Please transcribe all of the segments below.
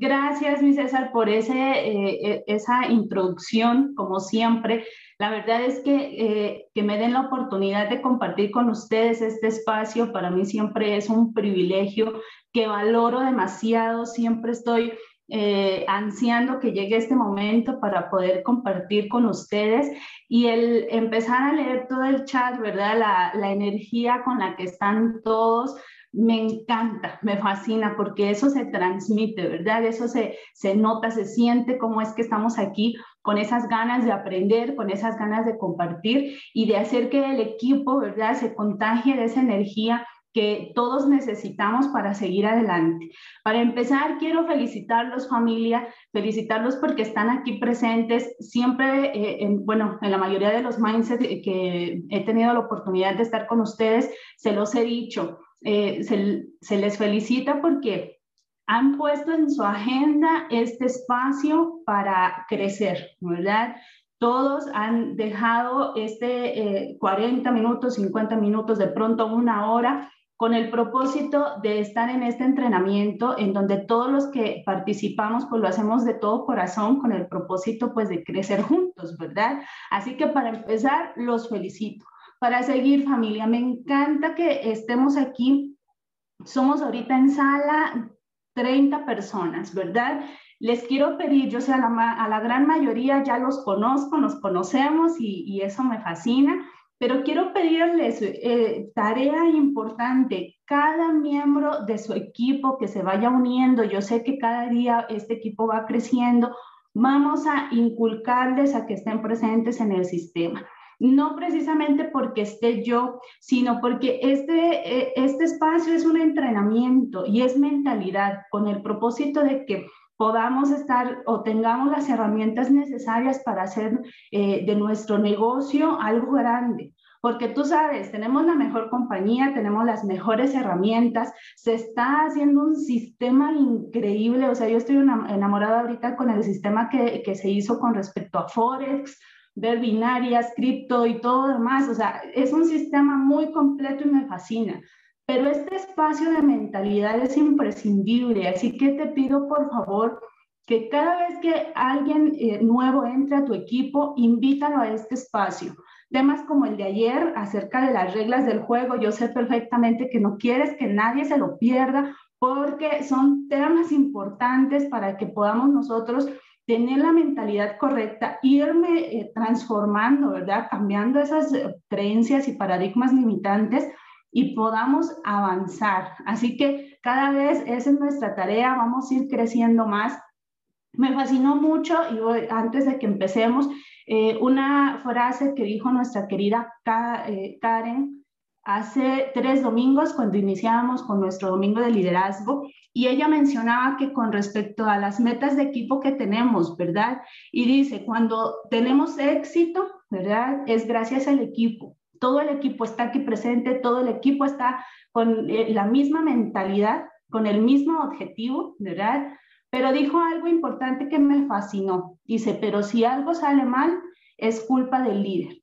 Gracias, mi César, por ese, eh, e, esa introducción, como siempre. La verdad es que, eh, que me den la oportunidad de compartir con ustedes este espacio, para mí siempre es un privilegio que valoro demasiado, siempre estoy eh, ansiando que llegue este momento para poder compartir con ustedes y el empezar a leer todo el chat, ¿verdad? La, la energía con la que están todos, me encanta, me fascina, porque eso se transmite, ¿verdad? Eso se, se nota, se siente cómo es que estamos aquí con esas ganas de aprender, con esas ganas de compartir y de hacer que el equipo, ¿verdad? Se contagie de esa energía que todos necesitamos para seguir adelante. Para empezar, quiero felicitarlos familia, felicitarlos porque están aquí presentes. Siempre, eh, en, bueno, en la mayoría de los mindsets que he tenido la oportunidad de estar con ustedes, se los he dicho, eh, se, les felicita porque han puesto en su agenda este espacio para crecer, ¿verdad? Todos han dejado este 40 eh, minutos, 50 minutos, de pronto una hora con el propósito de estar en este entrenamiento en donde todos los que participamos pues lo hacemos de todo corazón con el propósito pues de crecer juntos, ¿verdad? Así que para empezar los felicito. Para seguir familia, me encanta que estemos aquí. Somos ahorita en sala 30 personas, ¿verdad? Les quiero pedir, yo sé, a la, gran mayoría ya los conozco, nos conocemos y, y eso me fascina pero quiero pedirles eh, tarea importante, cada miembro de su equipo que se vaya uniendo, yo sé que cada día este equipo va creciendo, vamos a inculcarles a que estén presentes en el sistema. No precisamente porque esté yo, sino porque este, eh, este espacio es un entrenamiento y es mentalidad con el propósito de que podamos estar o tengamos las herramientas necesarias para hacer eh, de nuestro negocio algo grande. Porque tú sabes, tenemos la mejor compañía, tenemos las mejores herramientas, se está haciendo un sistema increíble, o sea, yo estoy enamorada ahorita con el sistema que, que se hizo con respecto a Forex, ver binarias, cripto y todo demás, o sea, es un sistema muy completo y me fascina. Pero este espacio de mentalidad es imprescindible, así que te pido por favor que cada vez que alguien eh, nuevo entre a tu equipo, invítalo a este espacio. Temas como el de ayer acerca de las reglas del juego, yo sé perfectamente que no quieres que nadie se lo pierda porque son temas importantes para que podamos nosotros tener la mentalidad correcta, irme eh, transformando, ¿verdad? Cambiando esas eh, creencias y paradigmas limitantes y podamos avanzar. Así que cada vez esa es nuestra tarea, vamos a ir creciendo más. Me fascinó mucho y antes de que empecemos, eh, una frase que dijo nuestra querida Karen hace tres domingos cuando iniciábamos con nuestro domingo de liderazgo y ella mencionaba que con respecto a las metas de equipo que tenemos, ¿verdad? Y dice, cuando tenemos éxito, ¿verdad? Es gracias al equipo todo el equipo está aquí presente, todo el equipo está con eh, la misma mentalidad, con el mismo objetivo, ¿verdad? Pero dijo algo importante que me fascinó. Dice, pero si algo sale mal, es culpa del líder.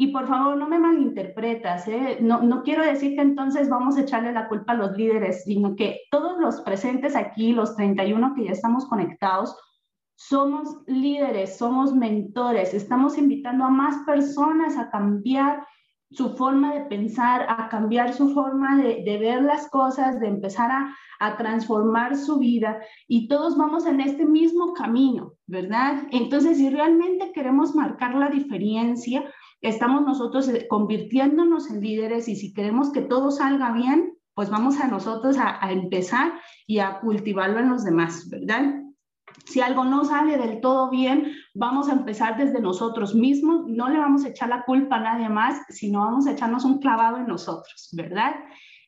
Y por favor, no me malinterpretas, ¿eh? no, no quiero decir que entonces vamos a echarle la culpa a los líderes, sino que todos los presentes aquí, los 31 que ya estamos conectados, somos líderes, somos mentores, estamos invitando a más personas a cambiar su forma de pensar, a cambiar su forma de, ver las cosas, de empezar a, a, transformar su vida y todos vamos en este mismo camino, ¿verdad? Entonces, si realmente queremos marcar la diferencia, estamos nosotros eh, convirtiéndonos en líderes y si queremos que todo salga bien, pues vamos a nosotros a, a empezar y a cultivarlo en los demás, ¿verdad? Si algo no sale del todo bien, vamos a empezar desde nosotros mismos, no le vamos a echar la culpa a nadie más, sino vamos a echarnos un clavado en nosotros, ¿verdad?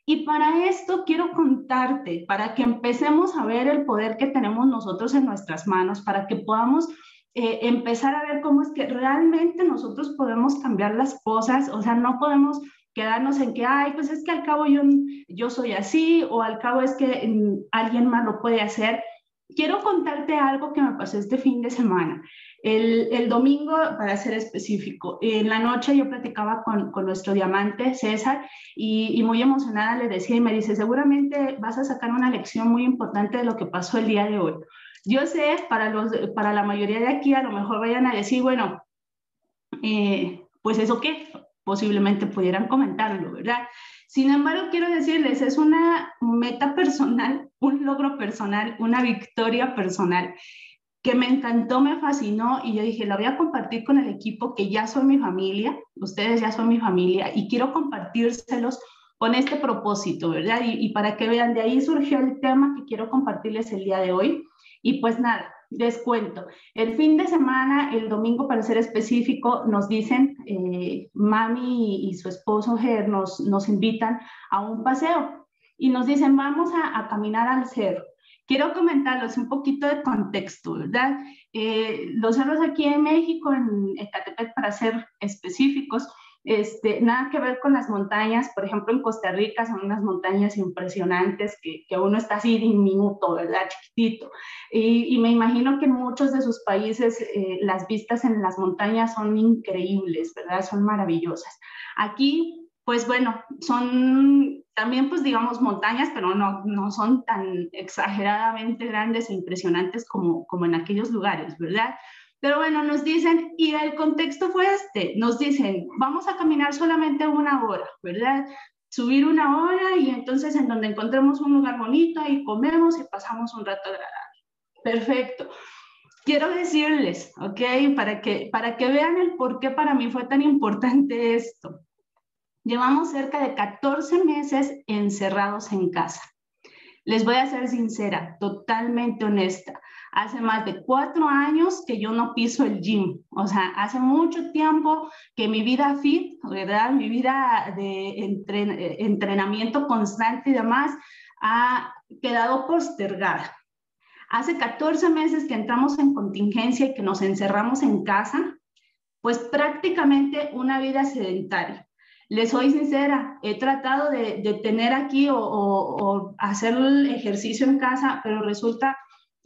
Y para esto quiero contarte, para que empecemos a ver el poder que tenemos nosotros en nuestras manos, para que podamos eh, empezar a ver cómo es que realmente nosotros podemos cambiar las cosas, o sea, no podemos quedarnos en que, ay, pues es que al cabo yo, yo soy así, o al cabo es que mm, alguien más lo puede hacer quiero contarte algo que me pasó este fin de semana. El, domingo, para ser específico, en la noche yo platicaba con, nuestro diamante César y, muy emocionada le decía y me dice, seguramente vas a sacar una lección muy importante de lo que pasó el día de hoy. Yo sé, para, los, para la mayoría de aquí a lo mejor vayan a decir, bueno, eh, pues eso qué, posiblemente pudieran comentarlo, ¿verdad? Sin embargo, quiero decirles, es una meta personal, un logro personal, una victoria personal que me encantó, me fascinó y yo dije, la voy a compartir con el equipo que ya son mi familia, ustedes ya son mi familia y quiero compartírselos con este propósito, ¿verdad? Y, para que vean, de ahí surgió el tema que quiero compartirles el día de hoy. Y pues nada, descuento. El fin de semana, el domingo para ser específico, nos dicen, eh, mami y, su esposo Ger nos, nos invitan a un paseo y nos dicen, vamos a, caminar al cerro. Quiero comentarles un poquito de contexto, ¿verdad? Eh, los cerros aquí en México, en Ecatepec, para ser específicos, este, nada que ver con las montañas, por ejemplo, en Costa Rica son unas montañas impresionantes que, que uno está así diminuto, ¿verdad? Chiquitito. Y, me imagino que en muchos de sus países eh, las vistas en las montañas son increíbles, ¿verdad? Son maravillosas. Aquí pues bueno, son también pues digamos montañas, pero no, no son tan exageradamente grandes e impresionantes como, como en aquellos lugares, ¿verdad? Pero bueno, nos dicen, y el contexto fue este, nos dicen, vamos a caminar solamente una hora, ¿verdad? Subir una hora y entonces en donde encontremos un lugar bonito y comemos y pasamos un rato agradable. Perfecto. Quiero decirles, ¿ok? Para que, para que vean el por qué para mí fue tan importante esto. Llevamos cerca de 14 meses encerrados en casa. Les voy a ser sincera, totalmente honesta. Hace más de cuatro años que yo no piso el gym. O sea, hace mucho tiempo que mi vida fit, ¿verdad? Mi vida de entrenamiento constante y demás ha quedado postergada. Hace 14 meses que entramos en contingencia y que nos encerramos en casa, pues prácticamente una vida sedentaria. Les soy sincera, he tratado de, tener aquí o, hacer el ejercicio en casa, pero resulta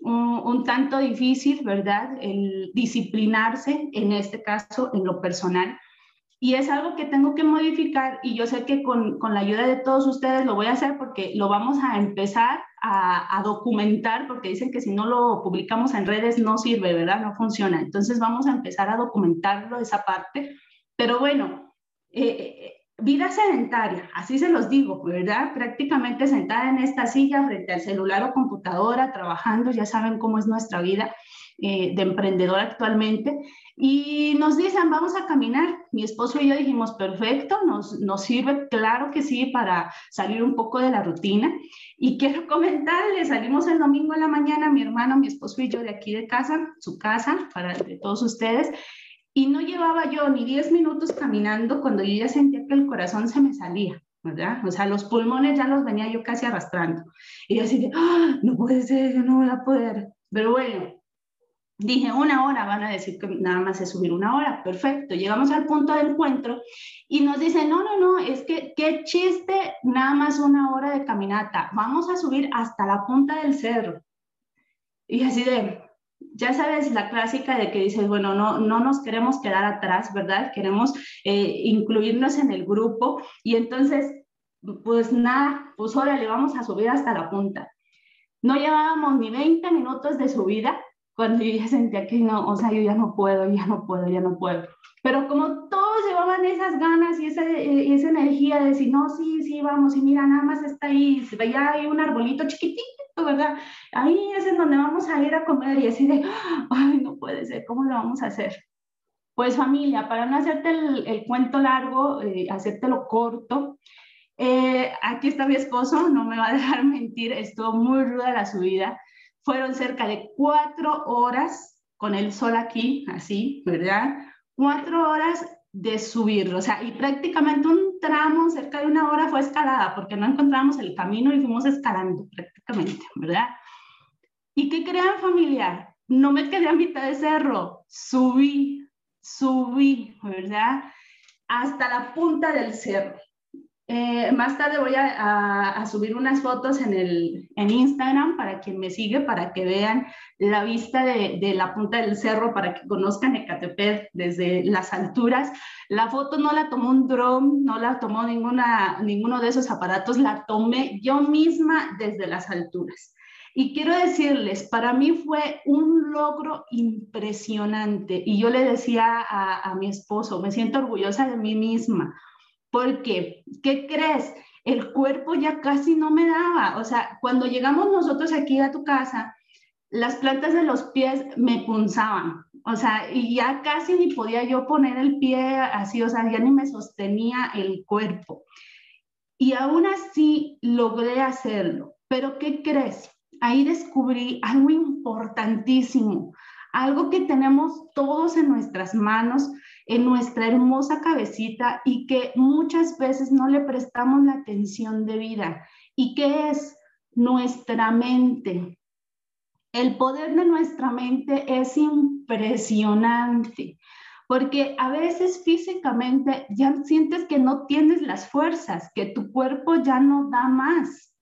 un, tanto difícil, ¿verdad? El disciplinarse, en este caso, en lo personal. Y es algo que tengo que modificar y yo sé que con, la ayuda de todos ustedes lo voy a hacer porque lo vamos a empezar a, a, documentar porque dicen que si no lo publicamos en redes no sirve, ¿verdad? No funciona. Entonces vamos a empezar a documentarlo esa parte. Pero bueno, eh, vida sedentaria, así se los digo, ¿verdad? Prácticamente sentada en esta silla frente al celular o computadora, trabajando, ya saben cómo es nuestra vida eh, de emprendedor actualmente. Y nos dicen, vamos a caminar. Mi esposo y yo dijimos, perfecto, nos, nos sirve, claro que sí, para salir un poco de la rutina. Y quiero comentarles, salimos el domingo en la mañana, mi hermano, mi esposo y yo de aquí de casa, su casa, para de todos ustedes, y no llevaba yo ni 10 minutos caminando cuando yo ya sentía que el corazón se me salía, ¿verdad? O sea, los pulmones ya los venía yo casi arrastrando. Y yo así de, ¡Ah, no puede ser, yo no voy a poder. Pero bueno, dije una hora, van a decir que nada más es subir una hora, perfecto. Llegamos al punto de encuentro y nos dicen, no, no, no, es que qué chiste, nada más una hora de caminata, vamos a subir hasta la punta del cerro. Y así de, ya sabes la clásica de que dices, bueno, no, no nos queremos quedar atrás, ¿verdad? Queremos eh, incluirnos en el grupo y entonces, pues nada, pues ahora le vamos a subir hasta la punta. No llevábamos ni 20 minutos de subida cuando yo ya sentía que no, o sea, yo ya no puedo, ya no puedo, ya no puedo. Pero como todos llevaban esas ganas y esa, esa energía de decir, no, sí, sí, vamos, y mira, nada más está ahí, veía ahí un arbolito chiquitito, ¿verdad? Ahí es en donde vamos a ir a comer y así de, ay, no puede ser, ¿cómo lo vamos a hacer? Pues familia, para no hacerte el, cuento largo, eh, hacértelo corto, eh, aquí está mi esposo, no me va a dejar mentir, estuvo muy ruda la subida. Fueron cerca de cuatro horas con el sol aquí, así, ¿verdad? Cuatro horas de subir, o sea, y prácticamente un tramo, cerca de una hora, fue escalada, porque no encontramos el camino y fuimos escalando prácticamente, ¿verdad? ¿Y qué crean familiar? No me quedé a mitad de cerro, subí, subí, ¿verdad? Hasta la punta del cerro. Eh, más tarde voy a, subir unas fotos en, el, en Instagram para quien me sigue, para que vean la vista de, de, la punta del cerro, para que conozcan Ecatepec desde las alturas. La foto no la tomó un dron, no la tomó ninguna, ninguno de esos aparatos, la tomé yo misma desde las alturas. Y quiero decirles, para mí fue un logro impresionante. Y yo le decía a, a mi esposo, me siento orgullosa de mí misma porque, ¿qué crees? El cuerpo ya casi no me daba. O sea, cuando llegamos nosotros aquí a tu casa, las plantas de los pies me punzaban. O sea, y ya casi ni podía yo poner el pie así, o sea, ya ni me sostenía el cuerpo. Y aún así logré hacerlo. Pero ¿qué crees? Ahí descubrí algo importantísimo, algo que tenemos todos en nuestras manos, en nuestra hermosa cabecita y que muchas veces no le prestamos la atención de vida. ¿Y qué es nuestra mente? El poder de nuestra mente es impresionante, porque a veces físicamente ya sientes que no tienes las fuerzas, que tu cuerpo ya no da más.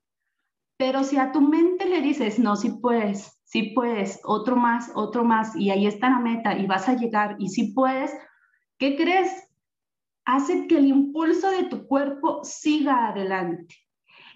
Pero si a tu mente le dices, no, si puedes, si puedes, otro más, otro más, y ahí está la meta y vas a llegar, y si puedes, ¿Qué crees? Hace que el impulso de tu cuerpo siga adelante.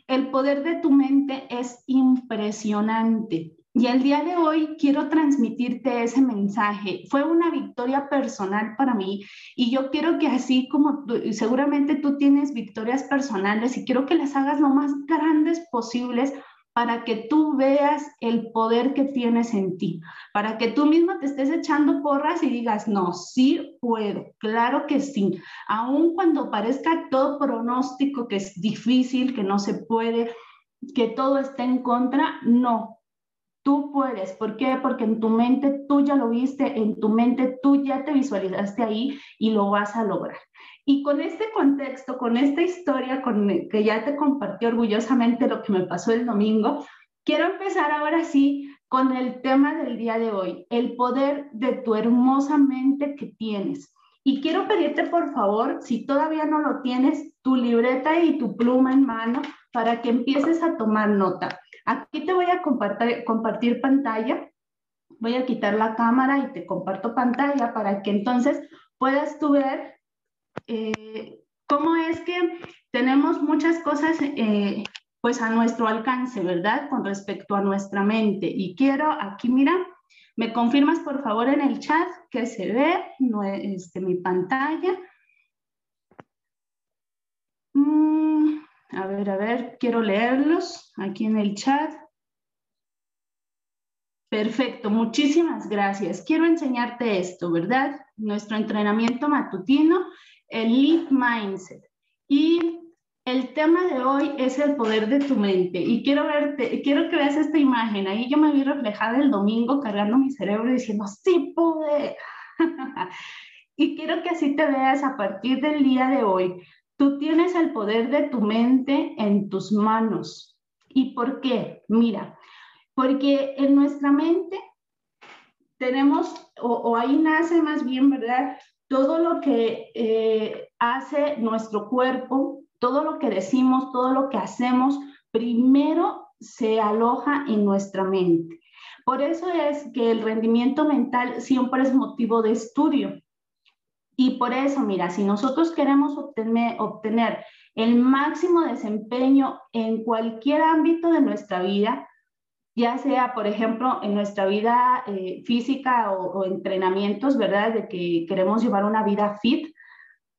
El poder de tu mente es impresionante. Y el día de hoy quiero transmitirte ese mensaje. Fue una victoria personal para mí y yo quiero que así como seguramente tú tienes victorias personales y quiero que las hagas lo más grandes posibles para que tú veas el poder que tienes en ti, para que tú mismo te estés echando porras y digas, no, sí puedo, claro que sí, aun cuando parezca todo pronóstico que es difícil, que no se puede, que todo está en contra, no, tú puedes. ¿Por qué? Porque en tu mente tú ya lo viste, en tu mente tú ya te visualizaste ahí y lo vas a lograr. Y con este contexto, con esta historia con, que ya te compartí orgullosamente lo que me pasó el domingo, quiero empezar ahora sí con el tema del día de hoy, el poder de tu hermosa mente que tienes. Y quiero pedirte, por favor, si todavía no lo tienes, tu libreta y tu pluma en mano para que empieces a tomar nota. Aquí te voy a compartir, compartir pantalla. Voy a quitar la cámara y te comparto pantalla para que entonces puedas tú ver eh, cómo es que tenemos muchas cosas eh, pues a nuestro alcance, ¿verdad? Con respecto a nuestra mente. Y quiero, aquí mira, me confirmas por favor en el chat que se ve no, este, mi pantalla. Mm, a ver, a ver, quiero leerlos aquí en el chat. Perfecto, muchísimas gracias. Quiero enseñarte esto, ¿verdad? Nuestro entrenamiento matutino el Lead Mindset. Y el tema de hoy es el poder de tu mente. Y quiero, verte, quiero que veas esta imagen. Ahí yo me vi reflejada el domingo cargando mi cerebro diciendo, sí pude. y quiero que así te veas a partir del día de hoy. Tú tienes el poder de tu mente en tus manos. ¿Y por qué? Mira, porque en nuestra mente tenemos, o, o ahí nace más bien, ¿verdad? Todo lo que eh, hace nuestro cuerpo, todo lo que decimos, todo lo que hacemos, primero se aloja en nuestra mente. Por eso es que el rendimiento mental siempre es motivo de estudio. Y por eso, mira, si nosotros queremos obtener, obtener el máximo desempeño en cualquier ámbito de nuestra vida, ya sea, por ejemplo, en nuestra vida eh, física o, entrenamientos, ¿verdad? De que queremos llevar una vida fit,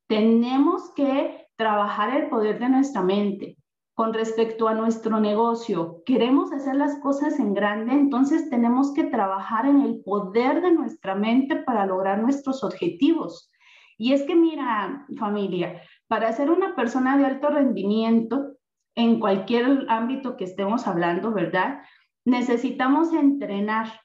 tenemos que trabajar el poder de nuestra mente. Con respecto a nuestro negocio, queremos hacer las cosas en grande, entonces tenemos que trabajar en el poder de nuestra mente para lograr nuestros objetivos. Y es que mira, familia, para ser una persona de alto rendimiento, en cualquier ámbito que estemos hablando, ¿verdad? Necesitamos entrenar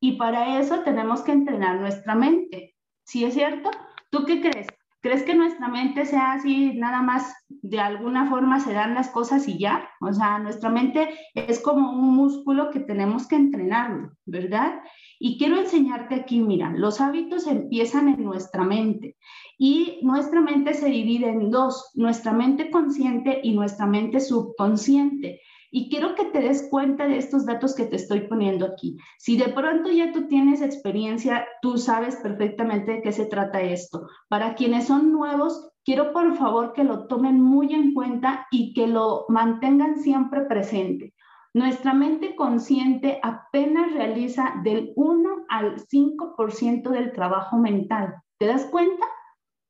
y para eso tenemos que entrenar nuestra mente. ¿Sí es cierto? ¿Tú qué crees? ¿Crees que nuestra mente sea así, nada más de alguna forma se dan las cosas y ya? O sea, nuestra mente es como un músculo que tenemos que entrenarlo, ¿verdad? Y quiero enseñarte aquí, mira, los hábitos empiezan en nuestra mente y nuestra mente se divide en dos, nuestra mente consciente y nuestra mente subconsciente. Y quiero que te des cuenta de estos datos que te estoy poniendo aquí. Si de pronto ya tú tienes experiencia, tú sabes perfectamente de qué se trata esto. Para quienes son nuevos, quiero por favor que lo tomen muy en cuenta y que lo mantengan siempre presente. Nuestra mente consciente apenas realiza del 1 al 5% del trabajo mental. ¿Te das cuenta?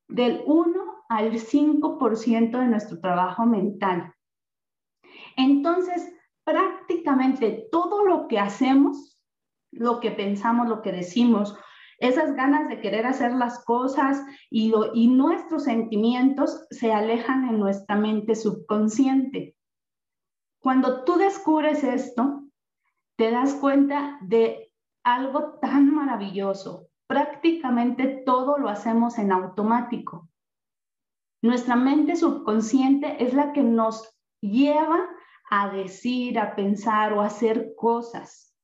Del 1 al 5% de nuestro trabajo mental. Entonces, prácticamente todo lo que hacemos, lo que pensamos, lo que decimos, esas ganas de querer hacer las cosas y, nuestros sentimientos se alejan en nuestra mente subconsciente. Cuando tú descubres esto, te das cuenta de algo tan maravilloso. Prácticamente todo lo hacemos en automático. Nuestra mente subconsciente es la que nos lleva a decir, a pensar o a hacer cosas.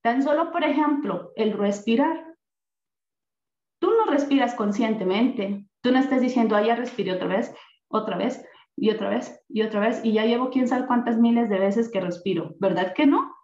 Tan solo, por ejemplo, el respirar. Tú no respiras conscientemente. Tú no estás diciendo, ah, ya respiré otra vez, otra vez, y otra vez, y otra vez, y ya llevo quién sabe cuántas miles de veces que respiro. ¿Verdad que no?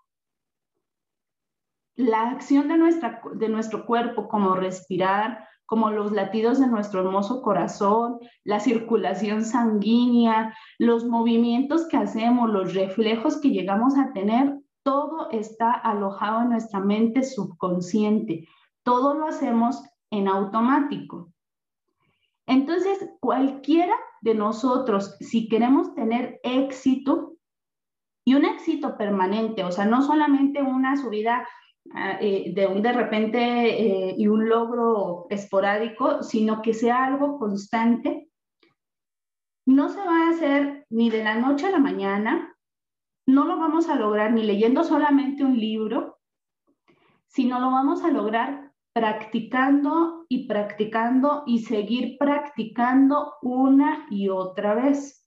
La acción de, nuestra, de nuestro cuerpo, como respirar, como los latidos de nuestro hermoso corazón, la circulación sanguínea, los movimientos que hacemos, los reflejos que llegamos a tener, todo está alojado en nuestra mente subconsciente. Todo lo hacemos en automático. Entonces, cualquiera de nosotros, si queremos tener éxito y un éxito permanente, o sea, no solamente una subida de un de repente eh, y un logro esporádico, sino que sea algo constante, no se va a hacer ni de la noche a la mañana, no lo vamos a lograr ni leyendo solamente un libro, sino lo vamos a lograr practicando y practicando y seguir practicando una y otra vez.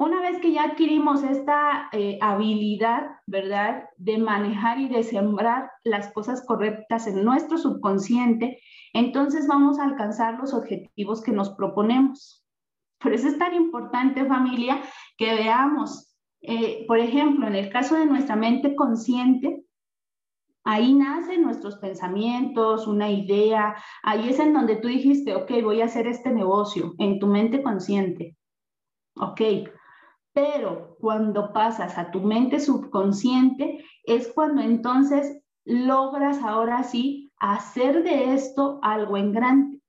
Una vez que ya adquirimos esta eh, habilidad, ¿verdad?, de manejar y de sembrar las cosas correctas en nuestro subconsciente, entonces vamos a alcanzar los objetivos que nos proponemos. Por eso es tan importante, familia, que veamos, eh, por ejemplo, en el caso de nuestra mente consciente, Ahí nacen nuestros pensamientos, una idea. Ahí es en donde tú dijiste, ok, voy a hacer este negocio en tu mente consciente. Ok, pero cuando pasas a tu mente subconsciente es cuando entonces logras ahora sí hacer de esto algo en grande.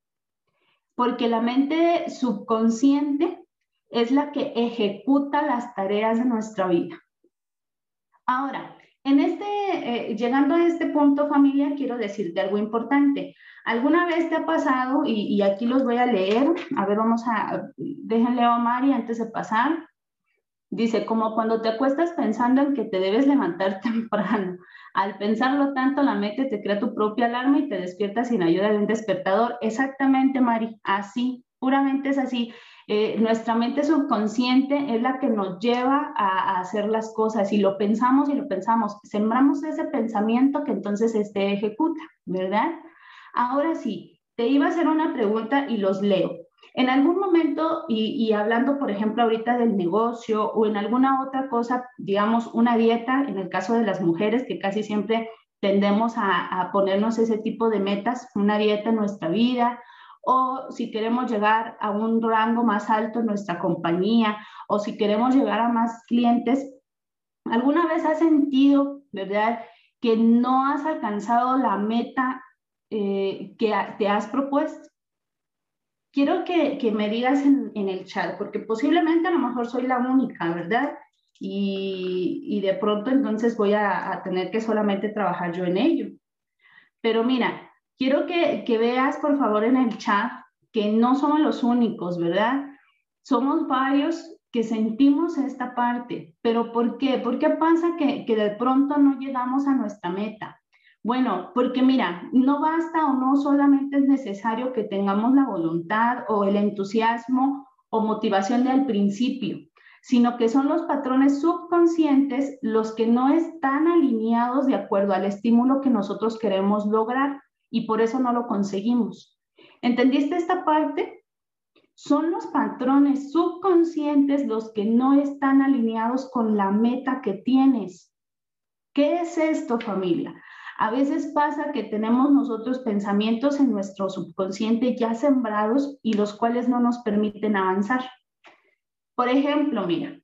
Porque la mente subconsciente es la que ejecuta las tareas de nuestra vida. Ahora, en este, eh, llegando a este punto, familia, quiero decirte algo importante. ¿Alguna vez te ha pasado, y, y aquí los voy a leer, a ver, vamos a, déjenle a Mari antes de pasar, Dice, como cuando te acuestas pensando en que te debes levantar temprano. Al pensarlo tanto, la mente te crea tu propia alarma y te despierta sin ayuda de un despertador. Exactamente, Mari, así, puramente es así. Eh, nuestra mente subconsciente es la que nos lleva a, a, hacer las cosas y lo pensamos y lo pensamos. Sembramos ese pensamiento que entonces este ejecuta, ¿verdad? Ahora sí, te iba a hacer una pregunta y los leo. En algún momento, y, hablando, por ejemplo, ahorita del negocio o en alguna otra cosa, digamos, una dieta, en el caso de las mujeres, que casi siempre tendemos a, ponernos ese tipo de metas, una dieta en nuestra vida, o si queremos llegar a un rango más alto en nuestra compañía, o si queremos llegar a más clientes, ¿alguna vez has sentido, verdad, que no has alcanzado la meta eh, que te has propuesto? Quiero que, que me digas en, en, el chat, porque posiblemente a lo mejor soy la única, ¿verdad? Y, y de pronto entonces voy a, tener que solamente trabajar yo en ello. Pero mira, quiero que, que veas por favor en el chat que no somos los únicos, ¿verdad? Somos varios que sentimos esta parte. ¿Pero por qué? ¿Por qué pasa que, que de pronto no llegamos a nuestra meta? Bueno, porque mira, no basta o no solamente es necesario que tengamos la voluntad o el entusiasmo o motivación del principio, sino que son los patrones subconscientes los que no están alineados de acuerdo al estímulo que nosotros queremos lograr y por eso no lo conseguimos. ¿Entendiste esta parte? Son los patrones subconscientes los que no están alineados con la meta que tienes. ¿Qué es esto, familia? A veces pasa que tenemos nosotros pensamientos en nuestro subconsciente ya sembrados y los cuales no nos permiten avanzar. Por ejemplo, mira,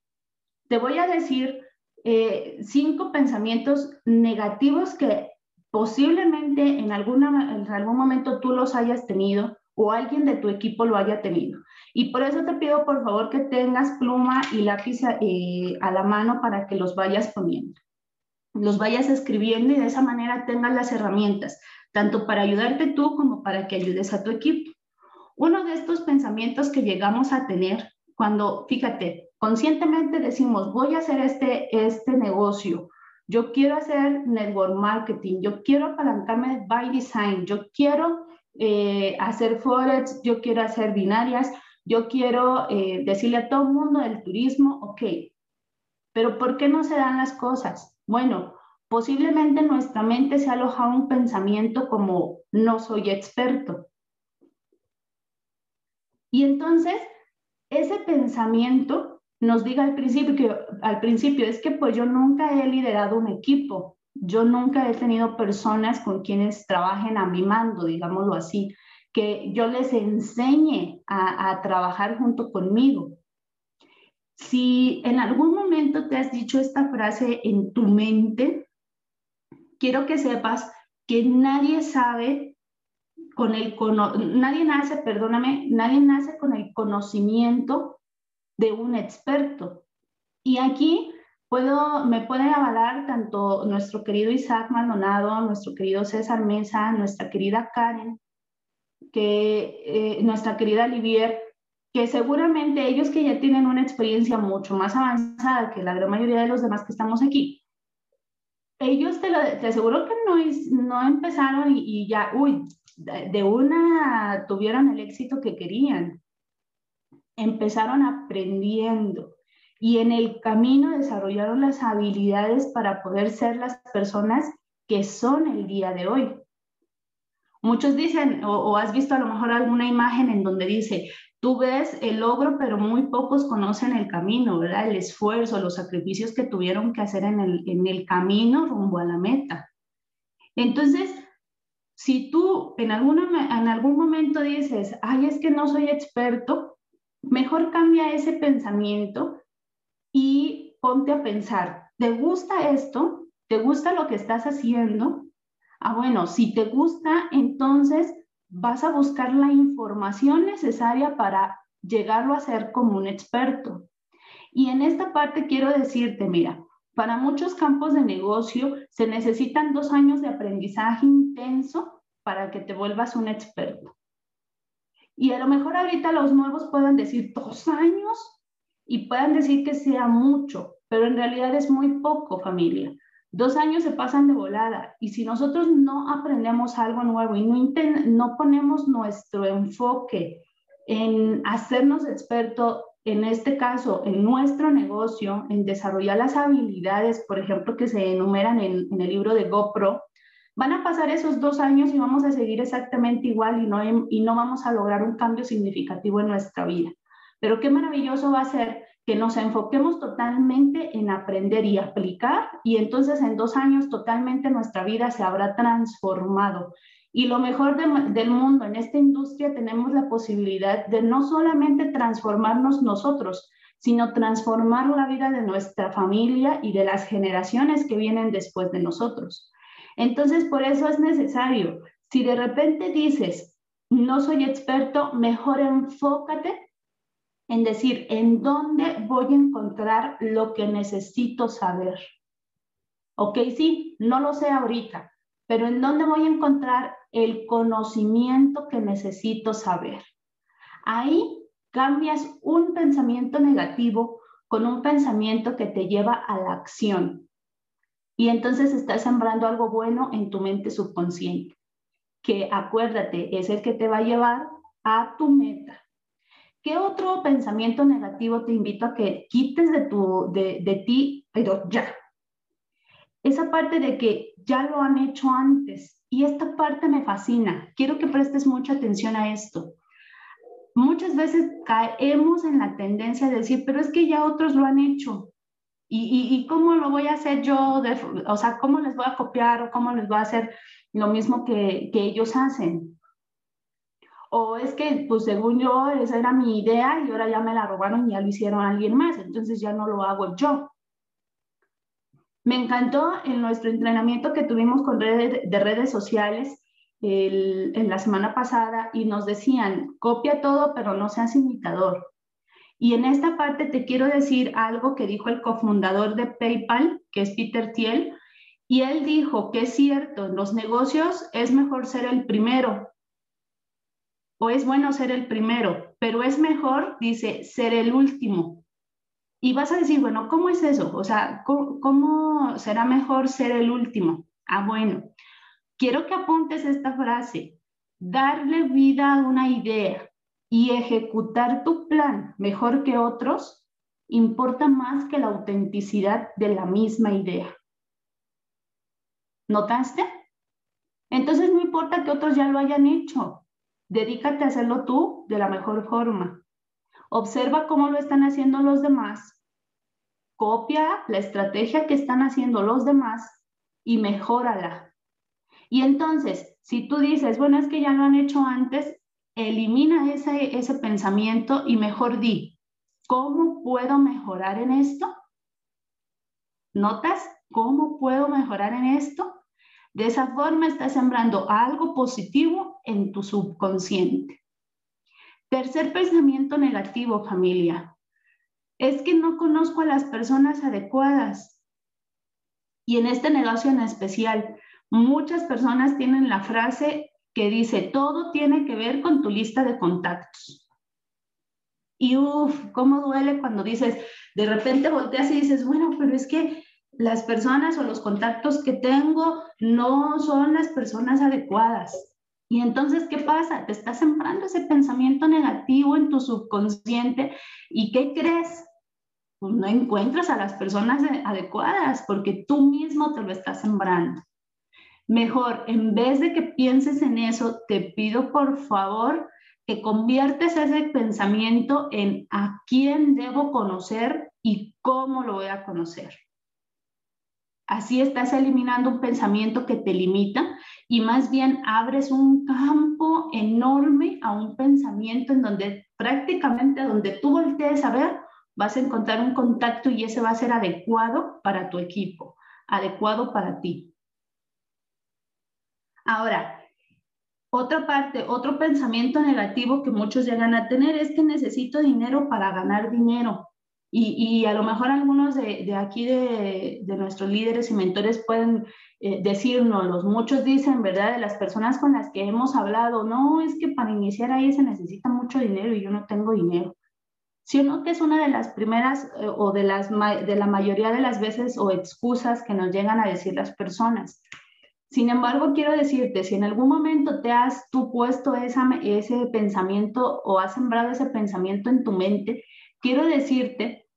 te voy a decir eh, cinco pensamientos negativos que posiblemente en, alguna, en algún momento tú los hayas tenido o alguien de tu equipo lo haya tenido. Y por eso te pido por favor que tengas pluma y lápiz eh, a la mano para que los vayas poniendo los vayas escribiendo y de esa manera tengas las herramientas, tanto para ayudarte tú como para que ayudes a tu equipo. Uno de estos pensamientos que llegamos a tener cuando, fíjate, conscientemente decimos, voy a hacer este, este negocio, yo quiero hacer network marketing, yo quiero apalancarme by design, yo quiero eh, hacer forex, yo quiero hacer binarias, yo quiero eh, decirle a todo el mundo del turismo, ok, pero ¿por qué no se dan las cosas? Bueno, posiblemente en nuestra mente se ha alojado un pensamiento como no soy experto. Y entonces, ese pensamiento nos diga al principio, que, al principio es que pues yo nunca he liderado un equipo, yo nunca he tenido personas con quienes trabajen a mi mando, digámoslo así, que yo les enseñe a trabajar junto conmigo. Si en algún momento te has dicho esta frase en tu mente, quiero que sepas que nadie sabe con el nadie nace, perdóname, nadie nace con el conocimiento de un experto. Y aquí puedo, me pueden avalar tanto nuestro querido Isaac Maldonado, nuestro querido César Mesa, nuestra querida Karen, que eh, nuestra querida Olivier, que seguramente ellos que ya tienen una experiencia mucho más avanzada que la gran mayoría de los demás que estamos aquí, ellos te, lo, te aseguro que no, no empezaron y, ya, uy, de, una tuvieron el éxito que querían. Empezaron aprendiendo y en el camino desarrollaron las habilidades para poder ser las personas que son el día de hoy. Muchos dicen, o, has visto a lo mejor alguna imagen en donde dice, tú ves el logro, pero muy pocos conocen el camino, ¿verdad? El esfuerzo, los sacrificios que tuvieron que hacer en el, camino rumbo a la meta. Entonces, si tú en, alguna, en algún momento dices, ay, es que no soy experto, mejor cambia ese pensamiento y ponte a pensar, ¿te gusta esto? ¿Te gusta lo que estás haciendo? Ah, bueno, si te gusta, entonces vas a buscar la información necesaria para llegarlo a ser como un experto. Y en esta parte quiero decirte, mira, para muchos campos de negocio se necesitan dos años de aprendizaje intenso para que te vuelvas un experto. Y a lo mejor ahorita los nuevos puedan decir dos años y puedan decir que sea mucho, pero en realidad es muy poco, familia. Dos años se pasan de volada y si nosotros no aprendemos algo nuevo y no, ponemos nuestro enfoque en hacernos experto, en este caso, en nuestro negocio, en desarrollar las habilidades, por ejemplo, que se enumeran en, en el libro de GoPro, van a pasar esos dos años y vamos a seguir exactamente igual y no, y no vamos a lograr un cambio significativo en nuestra vida. Pero qué maravilloso va a ser que nos enfoquemos totalmente en aprender y aplicar y entonces en dos años totalmente nuestra vida se habrá transformado. Y lo mejor del mundo, en esta industria tenemos la posibilidad de no solamente transformarnos nosotros, sino transformar la vida de nuestra familia y de las generaciones que vienen después de nosotros. Entonces, por eso es necesario, si de repente dices, no soy experto, mejor enfócate en decir, ¿en dónde voy a encontrar lo que necesito saber? Ok, sí, no lo sé ahorita, pero ¿en dónde voy a encontrar el conocimiento que necesito saber? Ahí cambias un pensamiento negativo con un pensamiento que te lleva a la acción. Y entonces estás sembrando algo bueno en tu mente subconsciente, que acuérdate, es el que te va a llevar a tu meta. ¿Qué otro pensamiento negativo te invito a que quites de, tu, de, de ti, pero ya? Esa parte de que ya lo han hecho antes. Y esta parte me fascina. Quiero que prestes mucha atención a esto. Muchas veces caemos en la tendencia de decir, pero es que ya otros lo han hecho. ¿Y, y, cómo lo voy a hacer yo? o sea, ¿cómo les voy a copiar o cómo les voy a hacer lo mismo que, que ellos hacen? O es que, pues según yo, esa era mi idea y ahora ya me la robaron y ya lo hicieron alguien más, entonces ya no lo hago yo. Me encantó en nuestro entrenamiento que tuvimos con redes, de redes sociales en la semana pasada y nos decían, copia todo, pero no seas imitador. Y en esta parte te quiero decir algo que dijo el cofundador de PayPal, que es Peter Thiel, y él dijo que es cierto, en los negocios es mejor ser el primero, o es bueno ser el primero, pero es mejor, dice, ser el último. Y vas a decir, bueno, ¿cómo es eso? O sea, ¿cómo, será mejor ser el último? Ah, bueno, quiero que apuntes esta frase, darle vida a una idea y ejecutar tu plan mejor que otros importa más que la autenticidad de la misma idea. ¿Notaste? Entonces no importa que otros ya lo hayan hecho, dedícate a hacerlo tú de la mejor forma. Observa cómo lo están haciendo los demás, copia la estrategia que están haciendo los demás y mejórala. Y entonces, si tú dices, bueno, es que ya lo han hecho antes, elimina ese, ese pensamiento y mejor di, ¿cómo puedo mejorar en esto? ¿Notas cómo puedo mejorar en esto? De esa forma estás sembrando algo positivo en tu subconsciente. Tercer pensamiento negativo, familia. Es que no conozco a las personas adecuadas. Y en este negocio en especial, muchas personas tienen la frase que dice, todo tiene que ver con tu lista de contactos. Y uff, cómo duele cuando dices, de repente volteas y dices, bueno, pero es que las personas o los contactos que tengo no son las personas adecuadas. Y entonces, ¿qué pasa? Te estás sembrando ese pensamiento negativo en tu subconsciente y ¿qué crees? Pues no encuentras a las personas adecuadas porque tú mismo te lo estás sembrando. Mejor, en vez de que pienses en eso, te pido por favor que conviertes ese pensamiento en a quién debo conocer y cómo lo voy a conocer. Así estás eliminando un pensamiento que te limita y más bien abres un campo enorme a un pensamiento en donde prácticamente donde tú voltees a ver, vas a encontrar un contacto y ese va a ser adecuado para tu equipo, adecuado para ti. Ahora, otra parte, otro pensamiento negativo que muchos llegan a tener es que necesito dinero para ganar dinero. Y, a lo mejor algunos de, aquí de, nuestros líderes y mentores pueden eh, decirnos, muchos dicen, ¿verdad? De las personas con las que hemos hablado, no, es que para iniciar ahí se necesita mucho dinero y yo no tengo dinero. Sino que es una de las primeras eh, o de, las, de la mayoría de las veces o excusas que nos llegan a decir las personas. Sin embargo, quiero decirte, si en algún momento te has tú puesto esa, ese pensamiento o has sembrado ese pensamiento en tu mente, quiero decirte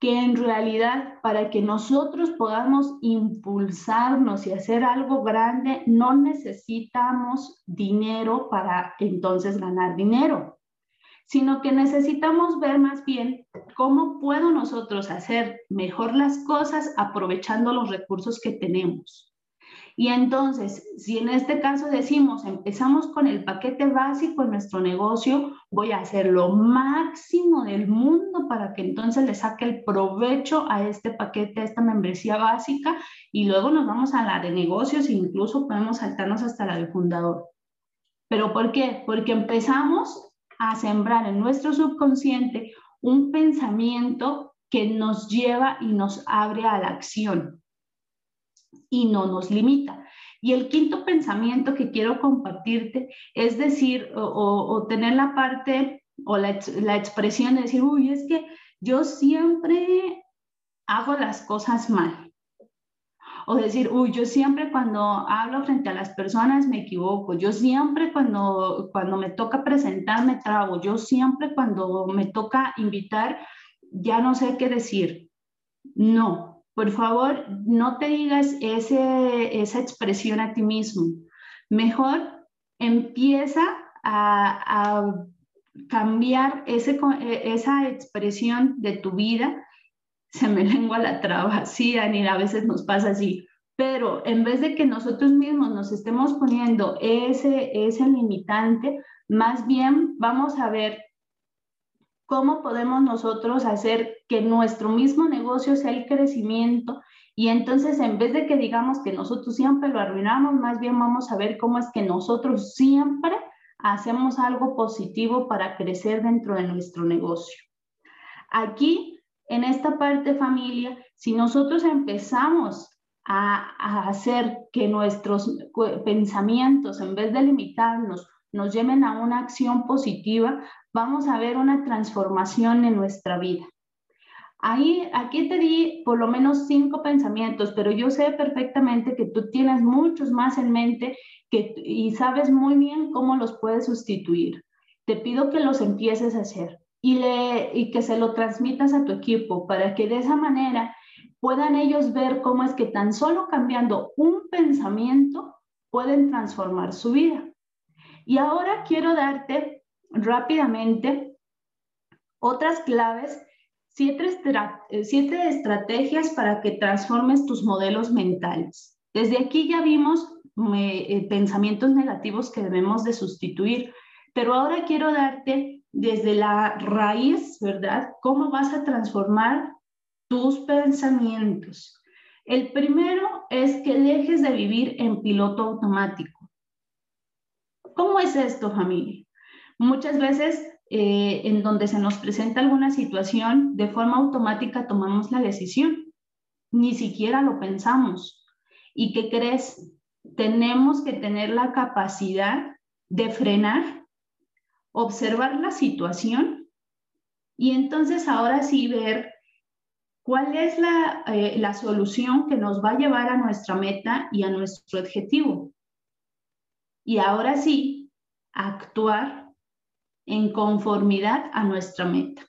que en realidad para que nosotros podamos impulsarnos y hacer algo grande, no necesitamos dinero para entonces ganar dinero, sino que necesitamos ver más bien cómo puedo nosotros hacer mejor las cosas aprovechando los recursos que tenemos. Y entonces, si en este caso decimos, empezamos con el paquete básico en nuestro negocio, voy a hacer lo máximo del mundo para que entonces le saque el provecho a este paquete, a esta membresía básica, y luego nos vamos a la de negocios e incluso podemos saltarnos hasta la de fundador. ¿Pero por qué? Porque empezamos a sembrar en nuestro subconsciente un pensamiento que nos lleva y nos abre a la acción y no nos limita. Y el quinto pensamiento que quiero compartirte es decir, o, tener la parte o la, la, expresión de decir, uy, es que yo siempre hago las cosas mal. o decir, uy, yo siempre cuando hablo frente a las personas me equivoco, yo siempre cuando, cuando me toca presentar me trago, yo siempre cuando me toca invitar ya no sé qué decir. No, por favor, no te digas ese, esa expresión a ti mismo. Mejor empieza a, cambiar ese, esa expresión de tu vida se me lengua la traba, sí, Dani, a veces nos pasa así, pero en vez de que nosotros mismos nos estemos poniendo ese, ese limitante, más bien vamos a ver cómo podemos nosotros hacer que nuestro mismo negocio sea el crecimiento y entonces en vez de que digamos que nosotros siempre lo arruinamos, más bien vamos a ver cómo es que nosotros siempre hacemos algo positivo para crecer dentro de nuestro negocio. Aquí en esta parte familia, si nosotros empezamos a, hacer que nuestros pensamientos, en vez de limitarnos, nos lleven a una acción positiva, vamos a ver una transformación en nuestra vida. Ahí, aquí te di por lo menos cinco pensamientos, pero yo sé perfectamente que tú tienes muchos más en mente y sabes muy bien cómo los puedes sustituir. Te pido que los empieces a hacer y, y que se lo transmitas a tu equipo para que de esa manera puedan ellos ver cómo es que tan solo cambiando un pensamiento pueden transformar su vida. Y ahora quiero darte rápidamente otras claves, siete, siete estrategias para que transformes tus modelos mentales. Desde aquí ya vimos eh, pensamientos negativos que debemos de sustituir, pero ahora quiero darte desde la raíz, ¿verdad? ¿Cómo vas a transformar tus pensamientos? El primero es que dejes de vivir en piloto automático. ¿Cómo es esto, familia? Muchas veces eh, en donde se nos presenta alguna situación, de forma automática tomamos la decisión. Ni siquiera lo pensamos. ¿Y qué crees? Tenemos que tener la capacidad de frenar observar la situación y entonces ahora sí ver cuál es la, eh, la, solución que nos va a llevar a nuestra meta y a nuestro objetivo. Y ahora sí, actuar en conformidad a nuestra meta.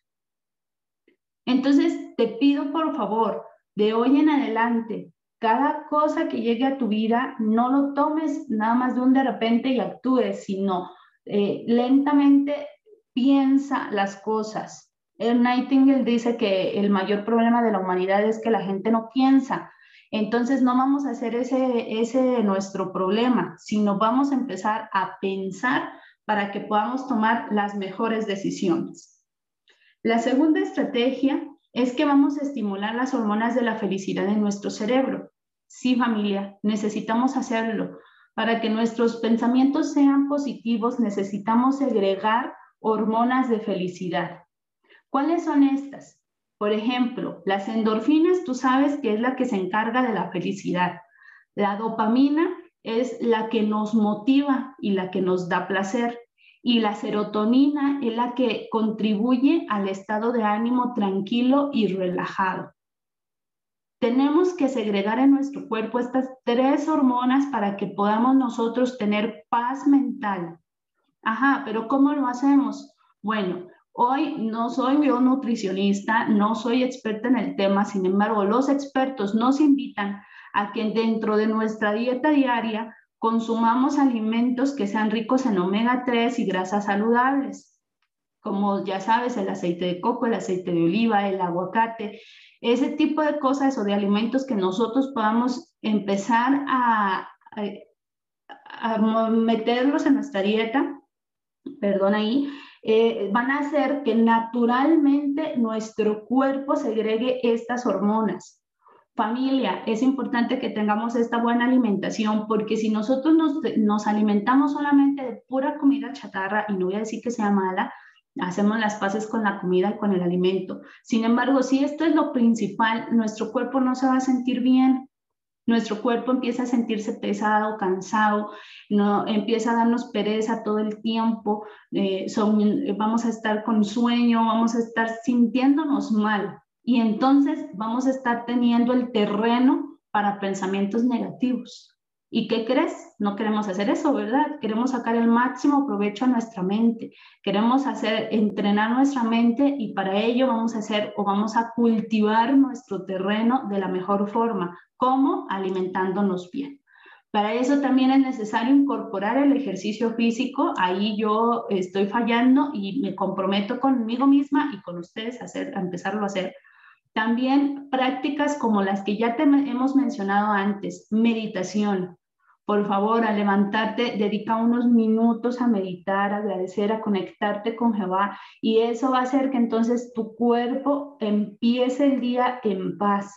Entonces, te pido por favor, de hoy en adelante, cada cosa que llegue a tu vida, no lo tomes nada más de un de repente y actúes, sino eh, lentamente piensa las cosas. El Nightingale dice que el mayor problema de la humanidad es que la gente no piensa. Entonces no vamos a hacer ese, ese nuestro problema, sino vamos a empezar a pensar para que podamos tomar las mejores decisiones. La segunda estrategia es que vamos a estimular las hormonas de la felicidad en nuestro cerebro. Sí, familia, necesitamos hacerlo para que nuestros pensamientos sean positivos, necesitamos segregar hormonas de felicidad. ¿Cuáles son estas? Por ejemplo, las endorfinas, tú sabes que es la que se encarga de la felicidad. La dopamina es la que nos motiva y la que nos da placer. Y la serotonina es la que contribuye al estado de ánimo tranquilo y relajado. Tenemos que segregar en nuestro cuerpo estas tres hormonas para que podamos nosotros tener paz mental. Ajá, pero ¿cómo lo hacemos? Bueno, hoy no soy bionutricionista, no soy experta en el tema, sin embargo, los expertos nos invitan a que dentro de nuestra dieta diaria consumamos alimentos que sean ricos en omega 3 y grasas saludables, como ya sabes, el aceite de coco, el aceite de oliva, el aguacate, ese tipo de cosas o de alimentos que nosotros podamos empezar a, meterlos en nuestra dieta, perdón ahí, eh, van a hacer que naturalmente nuestro cuerpo segregue estas hormonas. Familia, es importante que tengamos esta buena alimentación porque si nosotros nos, alimentamos solamente de pura comida chatarra, y no voy a decir que sea mala, hacemos las paces con la comida y con el alimento. Sin embargo, si esto es lo principal, nuestro cuerpo no se va a sentir bien. Nuestro cuerpo empieza a sentirse pesado, cansado, no, empieza a darnos pereza todo el tiempo, eh, vamos a estar con sueño, vamos a estar sintiéndonos mal y entonces vamos a estar teniendo el terreno para pensamientos negativos. ¿Y qué crees? No queremos hacer eso, ¿verdad? Queremos sacar el máximo provecho a nuestra mente. Queremos hacer, entrenar nuestra mente y para ello vamos a hacer o vamos a cultivar nuestro terreno de la mejor forma. ¿Cómo? Alimentándonos bien. Para eso también es necesario incorporar el ejercicio físico. Ahí yo estoy fallando y me comprometo conmigo misma y con ustedes a, hacer, a empezarlo a hacer. También prácticas como las que ya te hemos mencionado antes, meditación, por favor, a levantarte, dedica unos minutos a meditar, a agradecer, a conectarte con Jehová y eso va a hacer que entonces tu cuerpo empiece el día en paz.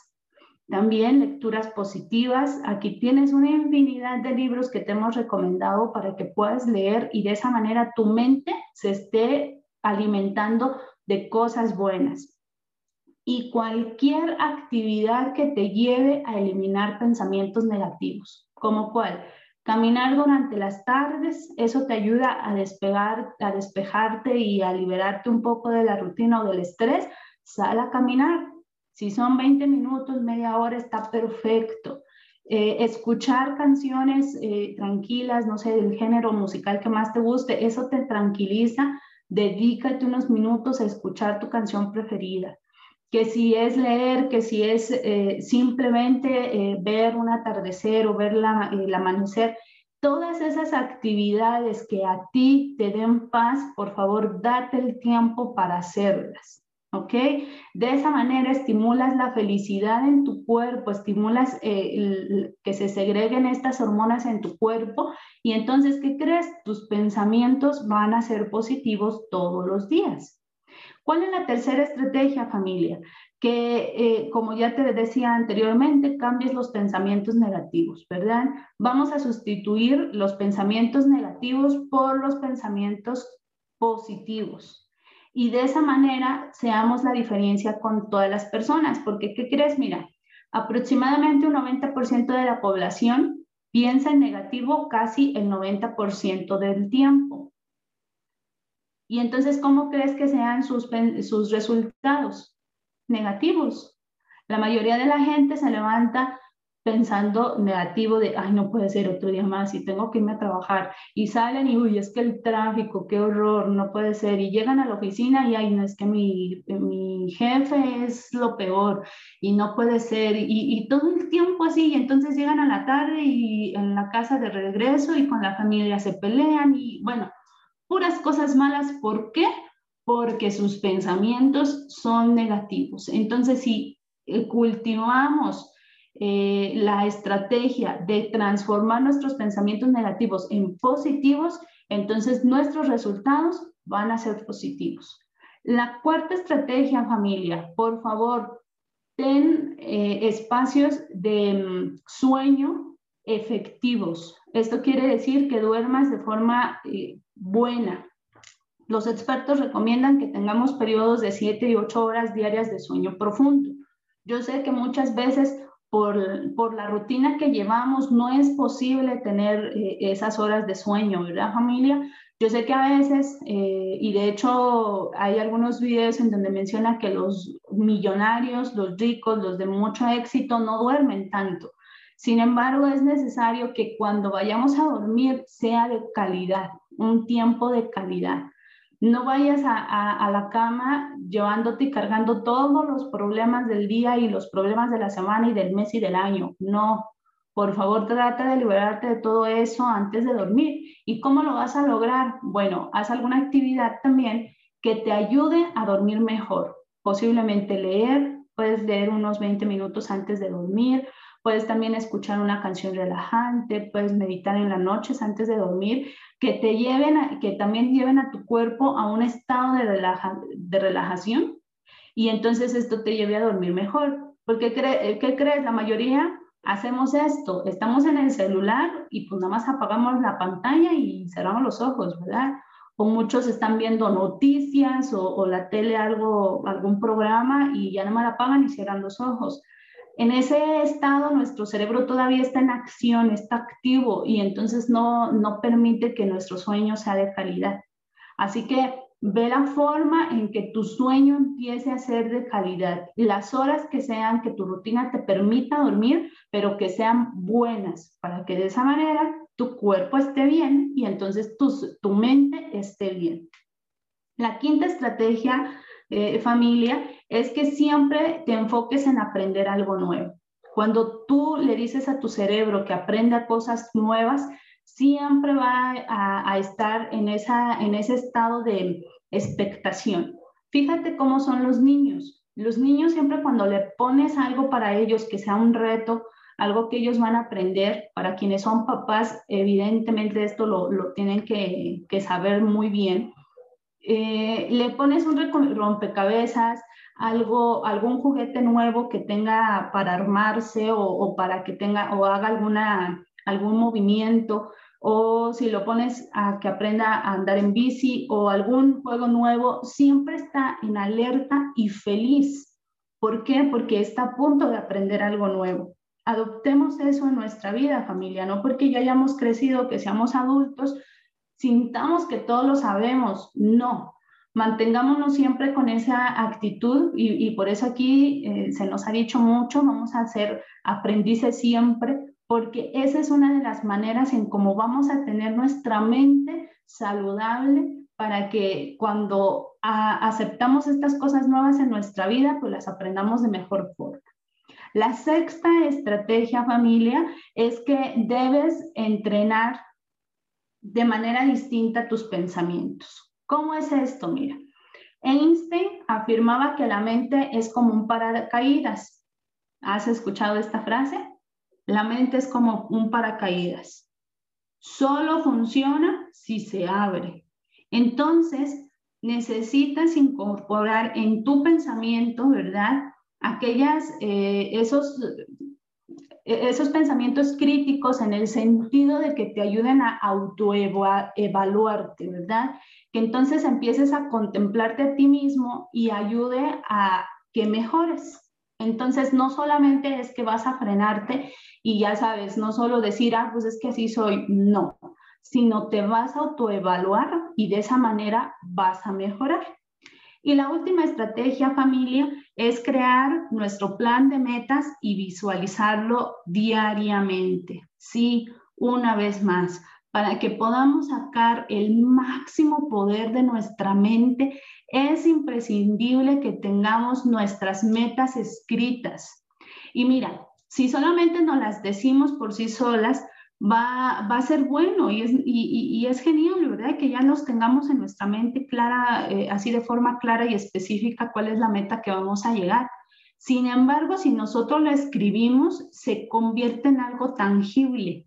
También lecturas positivas. Aquí tienes una infinidad de libros que te hemos recomendado para que puedas leer y de esa manera tu mente se esté alimentando de cosas buenas. Y cualquier actividad que te lleve a eliminar pensamientos negativos ¿Como cuál? Caminar durante las tardes, eso te ayuda a despegar, a despejarte y a liberarte un poco de la rutina o del estrés. Sal a caminar. Si son 20 minutos, media hora, está perfecto. Eh, escuchar canciones eh, tranquilas, no sé, del género musical que más te guste, eso te tranquiliza. Dedícate unos minutos a escuchar tu canción preferida que si es leer, que si es eh, simplemente eh, ver un atardecer o ver la, el amanecer, todas esas actividades que a ti te den paz, por favor, date el tiempo para hacerlas. ¿Ok? De esa manera estimulas la felicidad en tu cuerpo, estimulas eh, que se segreguen estas hormonas en tu cuerpo y entonces, ¿qué crees? Tus pensamientos van a ser positivos todos los días. ¿Cuál es la tercera estrategia, familia? Que, eh, como ya te decía anteriormente, cambies los pensamientos negativos, ¿verdad? Vamos a sustituir los pensamientos negativos por los pensamientos positivos. Y de esa manera seamos la diferencia con todas las personas, porque ¿qué crees? Mira, aproximadamente un 90% de la población piensa en negativo casi el 90% del tiempo. Y entonces, ¿cómo crees que sean sus, resultados? Negativos. La mayoría de la gente se levanta pensando negativo de, ay, no puede ser otro día más y tengo que irme a trabajar. Y salen y, uy, es que el tráfico, qué horror, no puede ser. Y llegan a la oficina y, ay, no, es que mi, mi jefe es lo peor y no puede ser. Y, y, todo el tiempo así. Y entonces llegan a la tarde y en la casa de regreso y con la familia se pelean y bueno, puras cosas malas. ¿Por qué? Porque sus pensamientos son negativos. Entonces, si eh, cultivamos eh, la estrategia de transformar nuestros pensamientos negativos en positivos, entonces nuestros resultados van a ser positivos. La cuarta estrategia, familia, por favor, ten eh, espacios de mm, sueño efectivos. Esto quiere decir que duermas de forma buena. Los expertos recomiendan que tengamos periodos de 7 y 8 horas diarias de sueño profundo. Yo sé que muchas veces por, por la rutina que llevamos no es posible tener eh, esas horas de sueño, ¿verdad familia? Yo sé que a veces, eh, y de hecho hay algunos videos en donde menciona que los millonarios, los ricos, los de mucho éxito no duermen tanto. Sin embargo, es necesario que cuando vayamos a dormir sea de calidad, un tiempo de calidad. No vayas a, la cama llevándote y cargando todos los problemas del día y los problemas de la semana y del mes y del año. No, por favor, trata de liberarte de todo eso antes de dormir. ¿Y cómo lo vas a lograr? Bueno, haz alguna actividad también que te ayude a dormir mejor. Posiblemente leer, puedes leer unos 20 minutos antes de dormir Puedes también escuchar una canción relajante, puedes meditar en las noches antes de dormir, que te lleven, que también lleven a tu cuerpo a un estado de, relajación y entonces esto te lleve a dormir mejor. Porque ¿qué crees? La mayoría hacemos esto, estamos en el celular y pues nada más apagamos la pantalla y cerramos los ojos, ¿verdad? O muchos están viendo noticias o, o la tele, algo, algún programa y ya nada más la apagan y cierran los ojos. En ese estado nuestro cerebro todavía está en acción, está activo y entonces no, no permite que nuestro sueño sea de calidad. Así que Ve la forma en que tu sueño empiece a ser de calidad. Las horas que sean, que tu rutina te permita dormir, pero que sean buenas, para que de esa manera tu cuerpo esté bien y entonces tu, tu mente esté bien. La quinta estrategia, eh, familia, es que siempre te enfoques en aprender algo nuevo. Cuando tú le dices a tu cerebro que aprenda cosas nuevas, siempre va a, estar en, esa, en ese estado de expectación. Fíjate cómo son los niños. Los niños siempre cuando le pones algo para ellos que sea un reto, algo que ellos van a aprender, para quienes son papás, evidentemente esto lo, tienen que, saber muy bien. Eh, le pones un rompecabezas, algo, algún juguete nuevo que tenga para armarse o, para que tenga o haga alguna, algún movimiento o si lo pones a que aprenda a andar en bici o algún juego nuevo, siempre está en alerta y feliz. ¿Por qué? Porque está a punto de aprender algo nuevo. Adoptemos eso en nuestra vida, familia, no porque ya hayamos crecido, que seamos adultos, sintamos que todo lo sabemos. No, mantengámonos siempre con esa actitud y, por eso aquí eh, se nos ha dicho mucho, vamos a ser aprendices siempre porque esa es una de las maneras en cómo vamos a tener nuestra mente saludable para que cuando aceptamos estas cosas nuevas en nuestra vida, pues las aprendamos de mejor forma. La sexta estrategia, familia, es que debes entrenar de manera distinta tus pensamientos. ¿Cómo es esto? Mira, Einstein afirmaba que la mente es como un paracaídas. ¿Has escuchado esta frase? La mente es como un paracaídas. Solo funciona si se abre. Entonces, necesitas incorporar en tu pensamiento, ¿verdad? Aquellas, eh, esos, esos pensamientos críticos en el sentido de que te ayuden a autoevaluarte, ¿verdad? Que entonces empieces a contemplarte a ti mismo y ayude a que mejores. Entonces, no solamente es que vas a frenarte y ya sabes, no solo decir, ah, pues es que así soy, no, sino te vas a autoevaluar y de esa manera vas a mejorar. Y la última estrategia, familia, es crear nuestro plan de metas y visualizarlo diariamente. Sí, una vez más, para que podamos sacar el máximo poder de nuestra mente, es imprescindible que tengamos nuestras metas escritas. Y mira, si solamente nos las decimos por sí solas, va, a ser bueno y es, y, es, genial, ¿verdad? Que ya nos tengamos en nuestra mente clara, eh, así de forma clara y específica cuál es la meta que vamos a llegar. Sin embargo, si nosotros la escribimos, se convierte en algo tangible.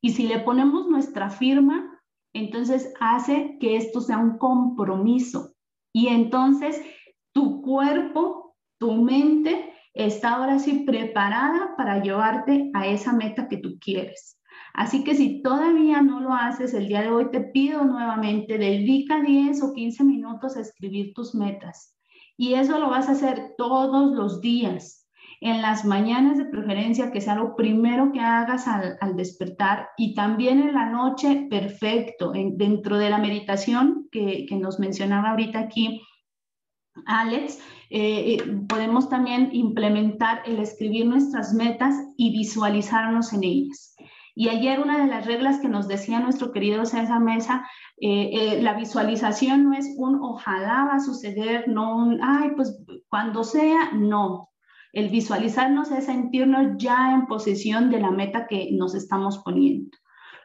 Y si le ponemos nuestra firma, entonces hace que esto sea un compromiso. Y entonces tu cuerpo, tu mente está ahora sí preparada para llevarte a esa meta que tú quieres. Así que si todavía no lo haces el día de hoy, te pido nuevamente, dedica 10 o 15 minutos a escribir tus metas. Y eso lo vas a hacer todos los días en las mañanas de preferencia, que sea lo primero que hagas al, despertar y también en la noche, perfecto, dentro de la meditación que, nos mencionaba ahorita aquí Alex, eh, eh, podemos también implementar el escribir nuestras metas y visualizarnos en ellas. Y ayer una de las reglas que nos decía nuestro querido César Mesa, eh, la visualización no es un ojalá va a suceder, no un, ay, pues cuando sea, no. El visualizarnos es sentirnos ya en posesión de la meta que nos estamos poniendo.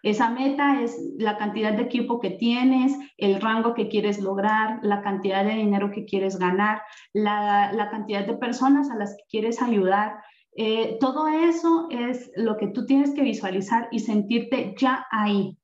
Esa meta es la cantidad de equipo que tienes, el rango que quieres lograr, la cantidad de dinero que quieres ganar, la, cantidad de personas a las que quieres ayudar. Eh, todo eso es lo que tú tienes que visualizar y sentirte ya ahí.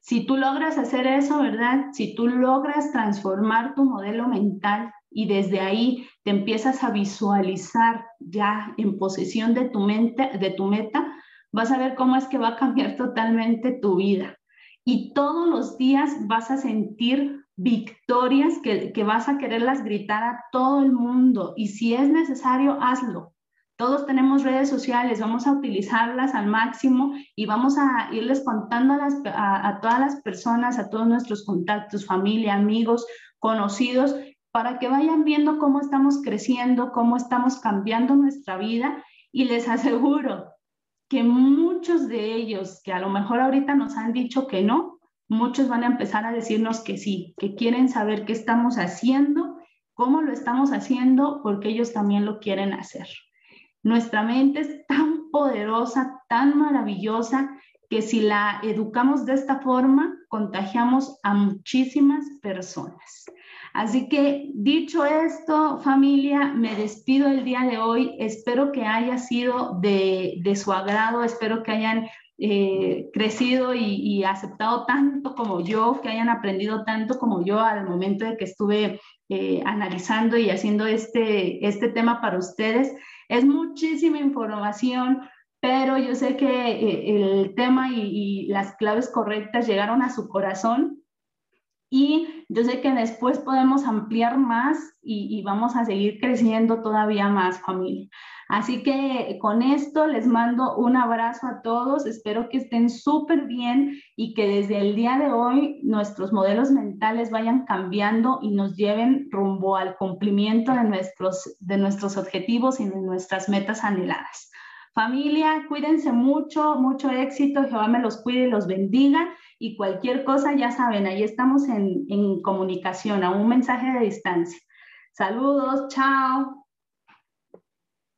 Si tú logras hacer eso, ¿verdad? Si tú logras transformar tu modelo mental y desde ahí te empiezas a visualizar ya en posesión de tu mente, de tu meta, vas a ver cómo es que va a cambiar totalmente tu vida. Y todos los días vas a sentir victorias que, que vas a quererlas gritar a todo el mundo. Y si es necesario, hazlo. Todos tenemos redes sociales, vamos a utilizarlas al máximo y vamos a irles contando a, a todas las personas, a todos nuestros contactos, familia, amigos, conocidos, para que vayan viendo cómo estamos creciendo, cómo estamos cambiando nuestra vida y les aseguro que muchos de ellos que a lo mejor ahorita nos han dicho que no, muchos van a empezar a decirnos que sí, que quieren saber qué estamos haciendo, cómo lo estamos haciendo, porque ellos también lo quieren hacer. Nuestra mente es tan poderosa, tan maravillosa, que si la educamos de esta forma, contagiamos a muchísimas personas. Así que dicho esto, familia, me despido el día de hoy. Espero que haya sido de, su agrado, espero que hayan eh, crecido y, aceptado tanto como yo, que hayan aprendido tanto como yo al momento de que estuve eh, analizando y haciendo este, este tema para ustedes. Es muchísima información, pero yo sé que eh, el tema y las claves correctas llegaron a su corazón y yo sé que después podemos ampliar más y, vamos a seguir creciendo todavía más, familia. Así que con esto les mando un abrazo a todos. Espero que estén súper bien y que desde el día de hoy nuestros modelos mentales vayan cambiando y nos lleven rumbo al cumplimiento de nuestros, de nuestros objetivos y de nuestras metas anheladas. Familia, cuídense mucho, mucho éxito. Jehová me los cuide y los bendiga y cualquier cosa, ya saben, ahí estamos en, en comunicación, a un mensaje de distancia. Saludos, chao.